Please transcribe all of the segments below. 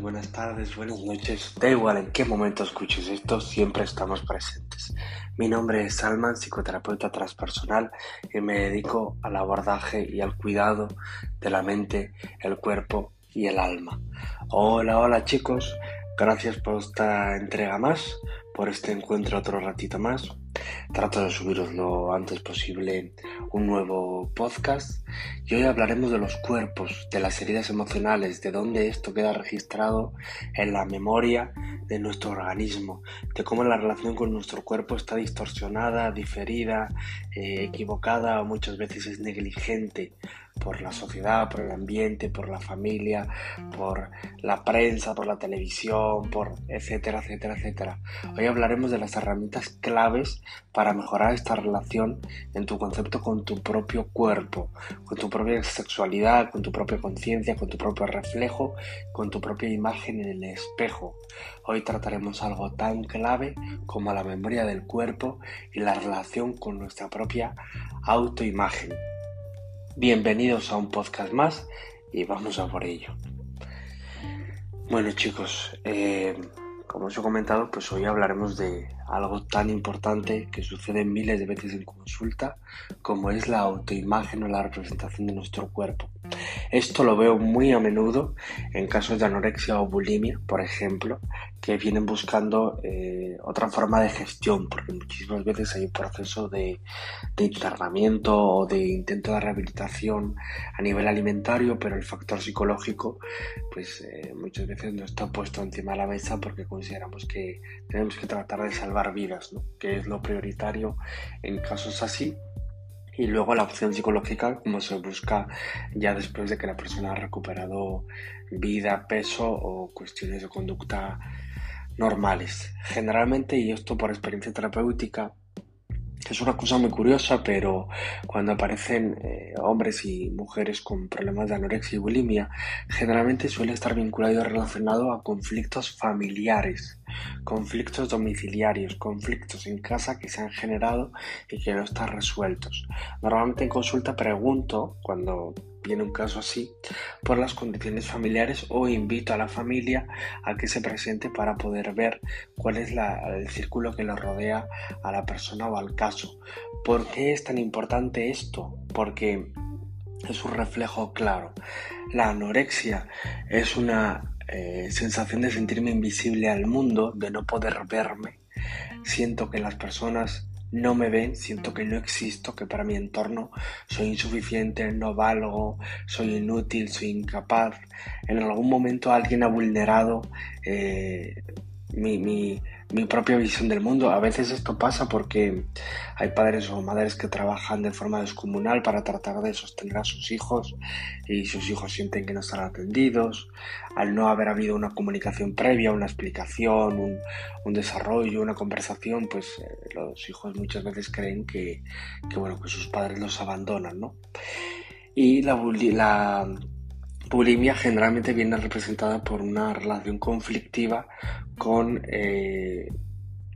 buenas tardes, buenas noches. Da igual en qué momento escuches esto, siempre estamos presentes. Mi nombre es Salman, psicoterapeuta transpersonal y me dedico al abordaje y al cuidado de la mente, el cuerpo y el alma. Hola, hola chicos, gracias por esta entrega más, por este encuentro otro ratito más. Trato de subiros lo antes posible un nuevo podcast y hoy hablaremos de los cuerpos, de las heridas emocionales, de dónde esto queda registrado en la memoria de nuestro organismo, de cómo la relación con nuestro cuerpo está distorsionada, diferida, eh, equivocada o muchas veces es negligente por la sociedad, por el ambiente, por la familia, por la prensa, por la televisión, por etcétera, etcétera, etcétera. Hoy hablaremos de las herramientas claves para mejorar esta relación en tu concepto con tu propio cuerpo, con tu propia sexualidad, con tu propia conciencia, con tu propio reflejo, con tu propia imagen en el espejo. Hoy trataremos algo tan clave como la memoria del cuerpo y la relación con nuestra propia autoimagen. Bienvenidos a un podcast más y vamos a por ello. Bueno chicos, eh, como os he comentado, pues hoy hablaremos de algo tan importante que sucede miles de veces en consulta como es la autoimagen o la representación de nuestro cuerpo. Esto lo veo muy a menudo en casos de anorexia o bulimia, por ejemplo, que vienen buscando eh, otra forma de gestión, porque muchísimas veces hay un proceso de, internamiento o de intento de rehabilitación a nivel alimentario, pero el factor psicológico, pues eh, muchas veces no está puesto encima de la mesa porque consideramos que tenemos que tratar de salvar vidas, que es lo prioritario en casos así. Y luego la opción psicológica, como se busca ya después de que la persona ha recuperado vida, peso o cuestiones de conducta normales. Generalmente, y esto por experiencia terapéutica, es una cosa muy curiosa, pero cuando aparecen eh, hombres y mujeres con problemas de anorexia y bulimia, generalmente suele estar vinculado y relacionado a conflictos familiares, conflictos domiciliarios, conflictos en casa que se han generado y que no están resueltos. Normalmente en consulta pregunto, cuando viene un caso así, por las condiciones familiares o invito a la familia a que se presente para poder ver cuál es el círculo que le rodea a la persona o al caso. ¿Por qué es tan importante esto? Porque es un reflejo claro. La anorexia es una eh, sensación de sentirme invisible al mundo, de no poder verme. Siento que las personas no me ven, siento que no existo, que para mi entorno soy insuficiente, no valgo, soy inútil, soy incapaz. En algún momento alguien ha vulnerado eh, mi, mi, mi propia visión del mundo. A veces esto pasa porque hay padres o madres que trabajan de forma descomunal para tratar de sostener a sus hijos y sus hijos sienten que no están atendidos. Al no haber habido una comunicación previa, una explicación, un, un desarrollo, una conversación, pues eh, los hijos muchas veces creen que, que, bueno, que sus padres los abandonan, ¿no? Y la, la bulimia generalmente viene representada por una relación conflictiva con eh,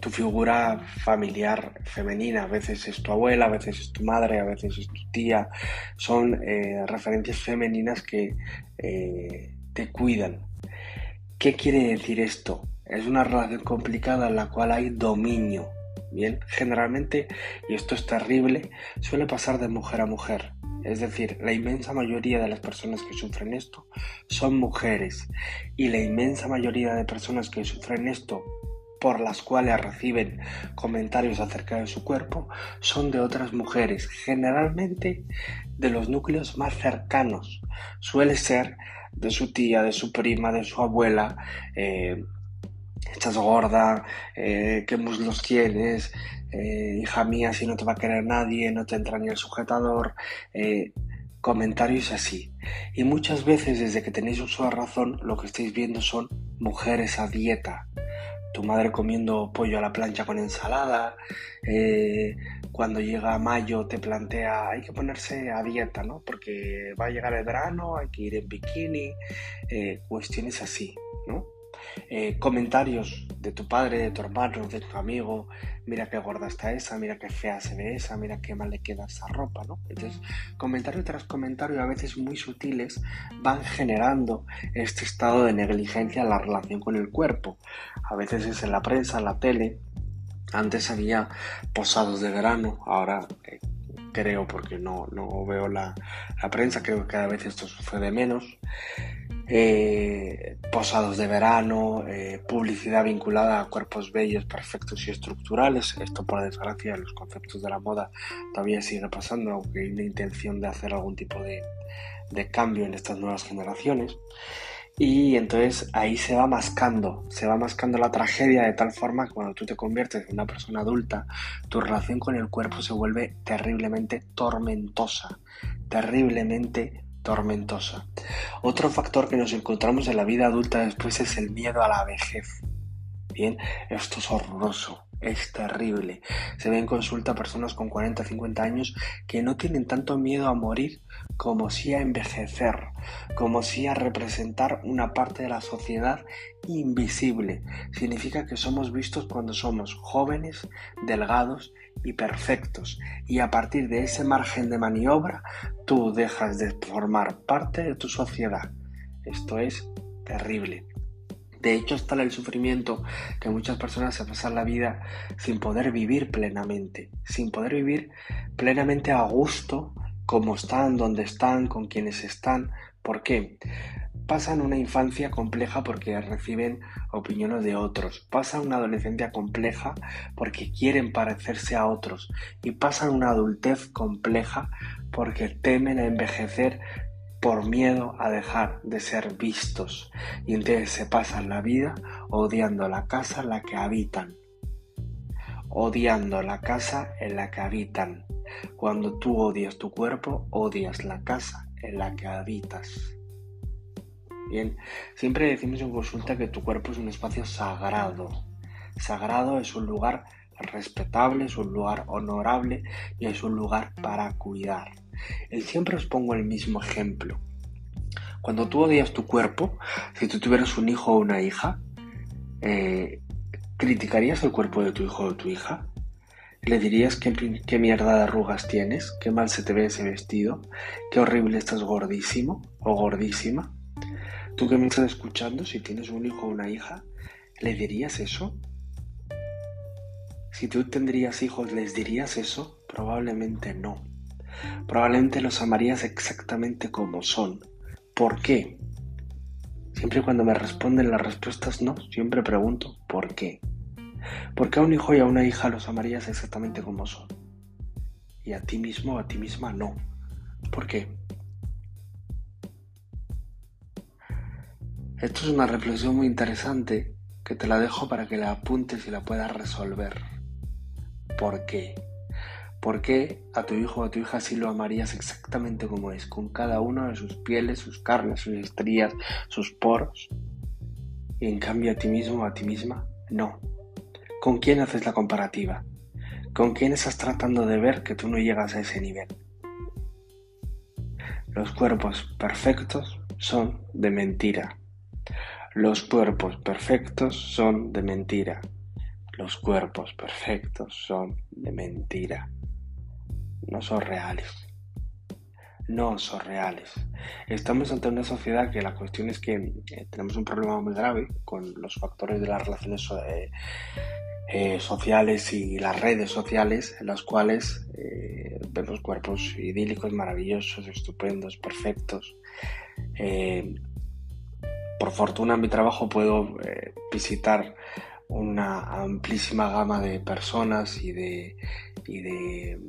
tu figura familiar femenina. A veces es tu abuela, a veces es tu madre, a veces es tu tía. Son eh, referencias femeninas que eh, te cuidan. ¿Qué quiere decir esto? Es una relación complicada en la cual hay dominio. Bien, generalmente, y esto es terrible, suele pasar de mujer a mujer. Es decir, la inmensa mayoría de las personas que sufren esto son mujeres y la inmensa mayoría de personas que sufren esto por las cuales reciben comentarios acerca de su cuerpo son de otras mujeres, generalmente de los núcleos más cercanos. Suele ser de su tía, de su prima, de su abuela, eh, estás gorda, eh, qué muslos tienes, eh, hija mía, si no te va a querer nadie, no te entra ni el sujetador, eh, comentarios así. Y muchas veces desde que tenéis uso de razón, lo que estáis viendo son mujeres a dieta. Tu madre comiendo pollo a la plancha con ensalada, cuando llega mayo te plantea hay que ponerse a dieta, ¿no? Porque va a llegar el verano, hay que ir en bikini, cuestiones así, ¿no? Eh, comentarios de tu padre, de tu hermano, de tu amigo, mira qué gorda está esa, mira qué fea se ve esa, mira qué mal le queda esa ropa, ¿no? Entonces, comentario tras comentario, a veces muy sutiles, van generando este estado de negligencia en la relación con el cuerpo. A veces es en la prensa, en la tele, antes había posados de verano, ahora eh, creo, porque no, no veo la, la, prensa, creo que cada vez esto sucede menos. Eh, posados de verano, eh, publicidad vinculada a cuerpos bellos, perfectos y estructurales. Esto, por desgracia, los conceptos de la moda todavía sigue pasando, aunque hay una intención de hacer algún tipo de, de cambio en estas nuevas generaciones. Y entonces ahí se va mascando, se va mascando la tragedia de tal forma que cuando tú te conviertes en una persona adulta, tu relación con el cuerpo se vuelve terriblemente tormentosa, terriblemente tormentosa. Otro factor que nos encontramos en la vida adulta después es el miedo a la vejez. Bien, esto es horroroso es terrible. Se ven en consulta personas con 40, 50 años que no tienen tanto miedo a morir como si a envejecer, como si a representar una parte de la sociedad invisible. Significa que somos vistos cuando somos jóvenes, delgados y perfectos. Y a partir de ese margen de maniobra, tú dejas de formar parte de tu sociedad. Esto es terrible. De hecho, está el sufrimiento que muchas personas se pasan la vida sin poder vivir plenamente, sin poder vivir plenamente a gusto, como están, donde están, con quienes están. ¿Por qué? Pasan una infancia compleja porque reciben opiniones de otros, pasan una adolescencia compleja porque quieren parecerse a otros y pasan una adultez compleja porque temen a envejecer por miedo a dejar de ser vistos y entonces se pasan la vida odiando la casa en la que habitan. Odiando la casa en la que habitan. Cuando tú odias tu cuerpo, odias la casa en la que habitas. Bien, siempre decimos en consulta que tu cuerpo es un espacio sagrado. Sagrado es un lugar respetable, es un lugar honorable y es un lugar para cuidar. Siempre os pongo el mismo ejemplo. Cuando tú odias tu cuerpo, si tú tuvieras un hijo o una hija, eh, ¿criticarías el cuerpo de tu hijo o tu hija? ¿Le dirías qué, qué, mierda de arrugas tienes? ¿Qué mal se te ve ese vestido? ¿Qué horrible estás gordísimo o gordísima? ¿Tú que me estás escuchando, si tienes un hijo o una hija, ¿le dirías eso? Si tú tendrías hijos, ¿les dirías eso? Probablemente no. Probablemente los amarías exactamente como son. ¿Por qué? Siempre cuando me responden las respuestas no, siempre pregunto ¿por qué? ¿Por qué a un hijo y a una hija los amarías exactamente como son? Y a ti mismo o a ti misma no. ¿Por qué? Esto es una reflexión muy interesante que te la dejo para que la apuntes y la puedas resolver. ¿Por qué? ¿Por qué a tu hijo o a tu hija sí lo amarías exactamente como es, con cada uno de sus pieles, sus carnes, sus estrías, sus poros? Y en cambio a ti mismo o a ti misma, no. ¿Con quién haces la comparativa? ¿Con quién estás tratando de ver que tú no llegas a ese nivel? Los cuerpos perfectos son de mentira. Los cuerpos perfectos son de mentira. Los cuerpos perfectos son de mentira no son reales. No son reales. Estamos ante una sociedad que la cuestión es que eh, tenemos un problema muy grave con los factores de las relaciones eh, eh, sociales y las redes sociales, en las cuales vemos cuerpos idílicos, maravillosos, estupendos, perfectos. por fortuna en mi trabajo puedo visitar una amplísima gama de personas y de, y de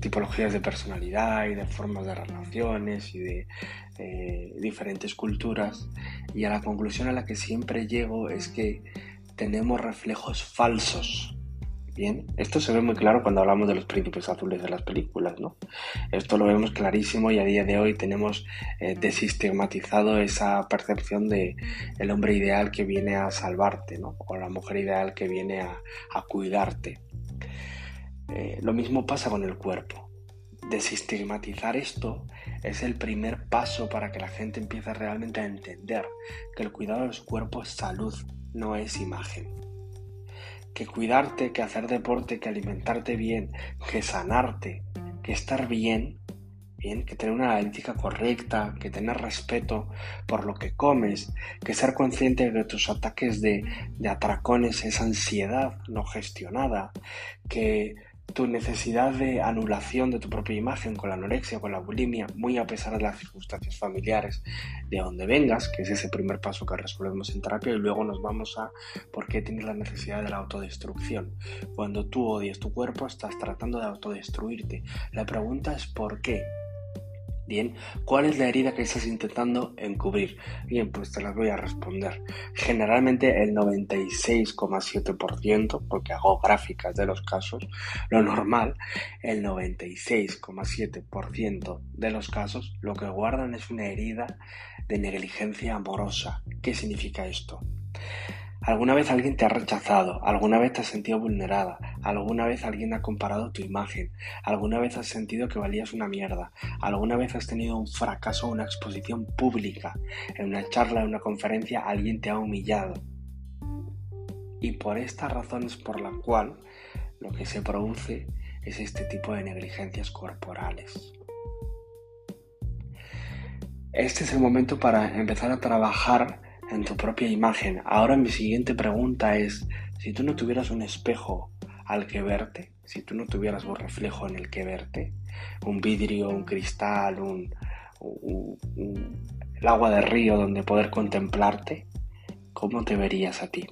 tipologías de personalidad y de formas de relaciones y de eh, diferentes culturas y a la conclusión a la que siempre llego es que tenemos reflejos falsos. Bien, esto se ve muy claro cuando hablamos de los príncipes azules de las películas, ¿no? Esto lo vemos clarísimo y a día de hoy tenemos eh, esa percepción de el hombre ideal que viene a salvarte, ¿no? O la mujer ideal que viene a, a cuidarte. Eh, lo mismo pasa con el cuerpo. Desestigmatizar esto es el primer paso para que la gente empiece realmente a entender que el cuidado de su cuerpo es salud, no es imagen. Que cuidarte, que hacer deporte, que alimentarte bien, que sanarte, que estar bien que tener una analítica correcta, que tener respeto por lo que comes, que ser consciente de tus ataques de, de atracones es ansiedad no gestionada, que tu necesidad de anulación de tu propia imagen con la anorexia, con la bulimia, muy a pesar de las circunstancias familiares de donde vengas, que es ese primer paso que resolvemos en terapia, y luego nos vamos a por qué tienes la necesidad de la autodestrucción. Cuando tú odias tu cuerpo, estás tratando de autodestruirte. La pregunta es ¿por qué? Bien, ¿cuál es la herida que estás intentando encubrir? Bien, pues te las voy a responder. Generalmente el 96,7%, porque hago gráficas de los casos, lo normal, el 96,7% de los casos lo que guardan es una herida de negligencia amorosa. ¿Qué significa esto? ¿Alguna vez alguien te ha rechazado? ¿Alguna vez te has sentido vulnerada? ¿Alguna vez alguien ha comparado tu imagen? ¿Alguna vez has sentido que valías una mierda? ¿Alguna vez has tenido un fracaso o una exposición pública? En una charla, en una conferencia, alguien te ha humillado. Y por estas razones por la cual lo que se produce es este tipo de negligencias corporales. Este es el momento para empezar a trabajar en tu propia imagen. Ahora mi siguiente pregunta es, si tú no tuvieras un espejo al que verte, si tú no tuvieras un reflejo en el que verte, un vidrio, un cristal, un, el agua de río donde poder contemplarte, ¿cómo te verías a ti?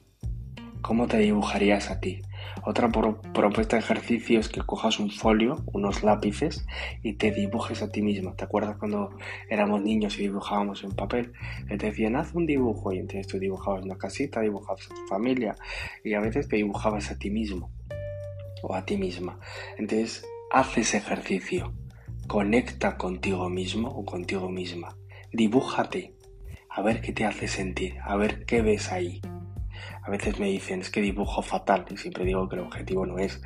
¿Cómo te dibujarías a ti? Otra propuesta de ejercicio es que cojas un folio, unos lápices y te dibujes a ti mismo. ¿Te acuerdas cuando éramos niños y dibujábamos en papel? Que te decían, haz un dibujo y entonces tú dibujabas una casita, dibujabas a tu familia y a veces te dibujabas a ti mismo o a ti misma. Entonces, haz ese ejercicio. Conecta contigo mismo o contigo misma. Dibújate. A ver qué te hace sentir, a ver qué ves ahí. A veces me dicen, es que dibujo fatal, y siempre digo que el objetivo no es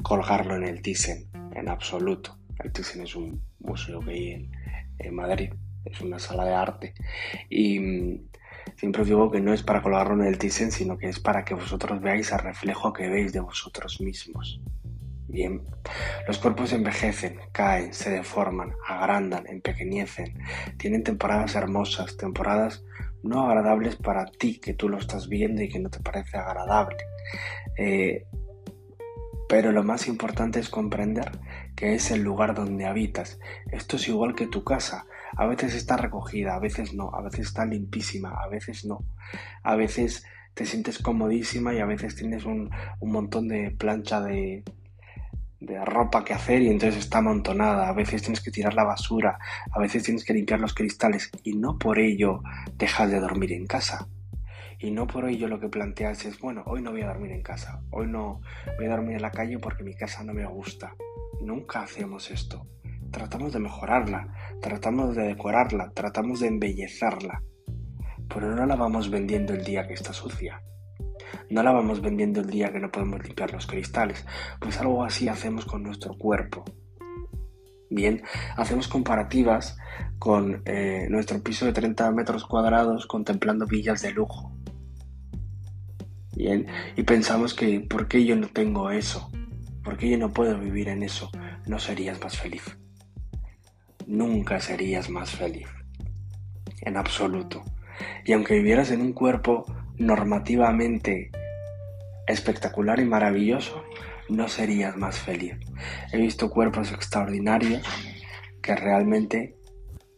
colgarlo en el Thyssen, en absoluto. El Thyssen es un museo que hay en, Madrid, es una sala de arte. Y mm, siempre os digo que no es para colgarlo en el Thyssen, sino que es para que vosotros veáis el reflejo que veis de vosotros mismos. Bien, los cuerpos envejecen, caen, se deforman, agrandan, empequeñecen, tienen temporadas hermosas, temporadas no agradables para ti, que tú lo estás viendo y que no te parece agradable. Eh, pero lo más importante es comprender que es el lugar donde habitas. Esto es igual que tu casa. A veces está recogida, a veces no, a veces está limpísima, a veces no. A veces te sientes comodísima y a veces tienes un montón de plancha de, de ropa que hacer y entonces está amontonada, a veces tienes que tirar la basura, a veces tienes que limpiar los cristales y no por ello dejas de dormir en casa. Y no por ello lo que planteas es, bueno, hoy no voy a dormir en casa, hoy no voy a dormir en la calle porque mi casa no me gusta. Nunca hacemos esto. Tratamos de mejorarla, tratamos de decorarla, tratamos de embellecerla, pero no la vamos vendiendo el día que está sucia. No la vamos vendiendo el día que no podemos limpiar los cristales, pues algo así hacemos con nuestro cuerpo. Bien, hacemos comparativas con eh, nuestro piso de 30 metros cuadrados contemplando villas de lujo. Bien, y pensamos que ¿por qué yo no tengo eso? ¿Por qué yo no puedo vivir en eso? No serías más feliz. Nunca serías más feliz. En absoluto. Y aunque vivieras en un cuerpo normativamente espectacular y maravilloso, no serías más feliz. He visto cuerpos extraordinarios que realmente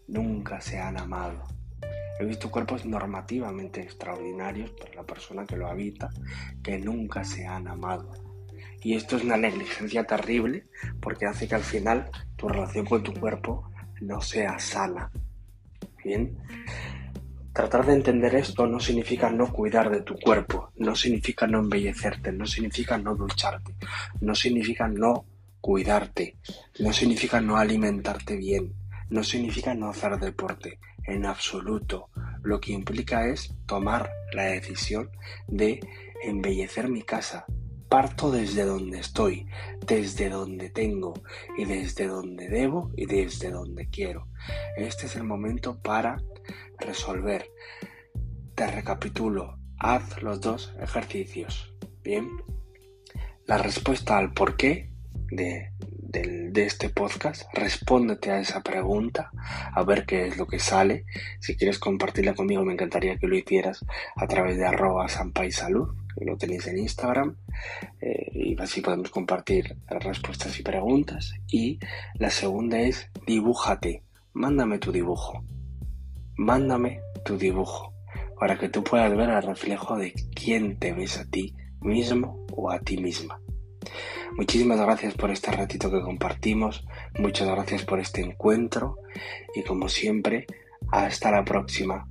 nunca se han amado. He visto cuerpos normativamente extraordinarios para la persona que lo habita que nunca se han amado. Y esto es una negligencia terrible porque hace que al final tu relación con tu cuerpo no sea sana. Bien, Tratar de entender esto no significa no cuidar de tu cuerpo, no significa no embellecerte, no significa no ducharte, no significa no cuidarte, no significa no alimentarte bien, no significa no hacer deporte, en absoluto. Lo que implica es tomar la decisión de embellecer mi casa parto desde donde estoy, desde donde tengo y desde donde debo y desde donde quiero. Este es el momento para resolver. Te recapitulo, haz los dos ejercicios. Bien, la respuesta al por qué de, este podcast, respóndete a esa pregunta, a ver qué es lo que sale. Si quieres compartirla conmigo, me encantaría que lo hicieras a través de arroba salud, que lo tenéis en Instagram, eh, y así podemos compartir respuestas y preguntas. Y la segunda es dibújate, mándame tu dibujo, mándame tu dibujo, para que tú puedas ver el reflejo de quién te ves a ti mismo o a ti misma. Muchísimas gracias por este ratito que compartimos, muchas gracias por este encuentro y como siempre, hasta la próxima.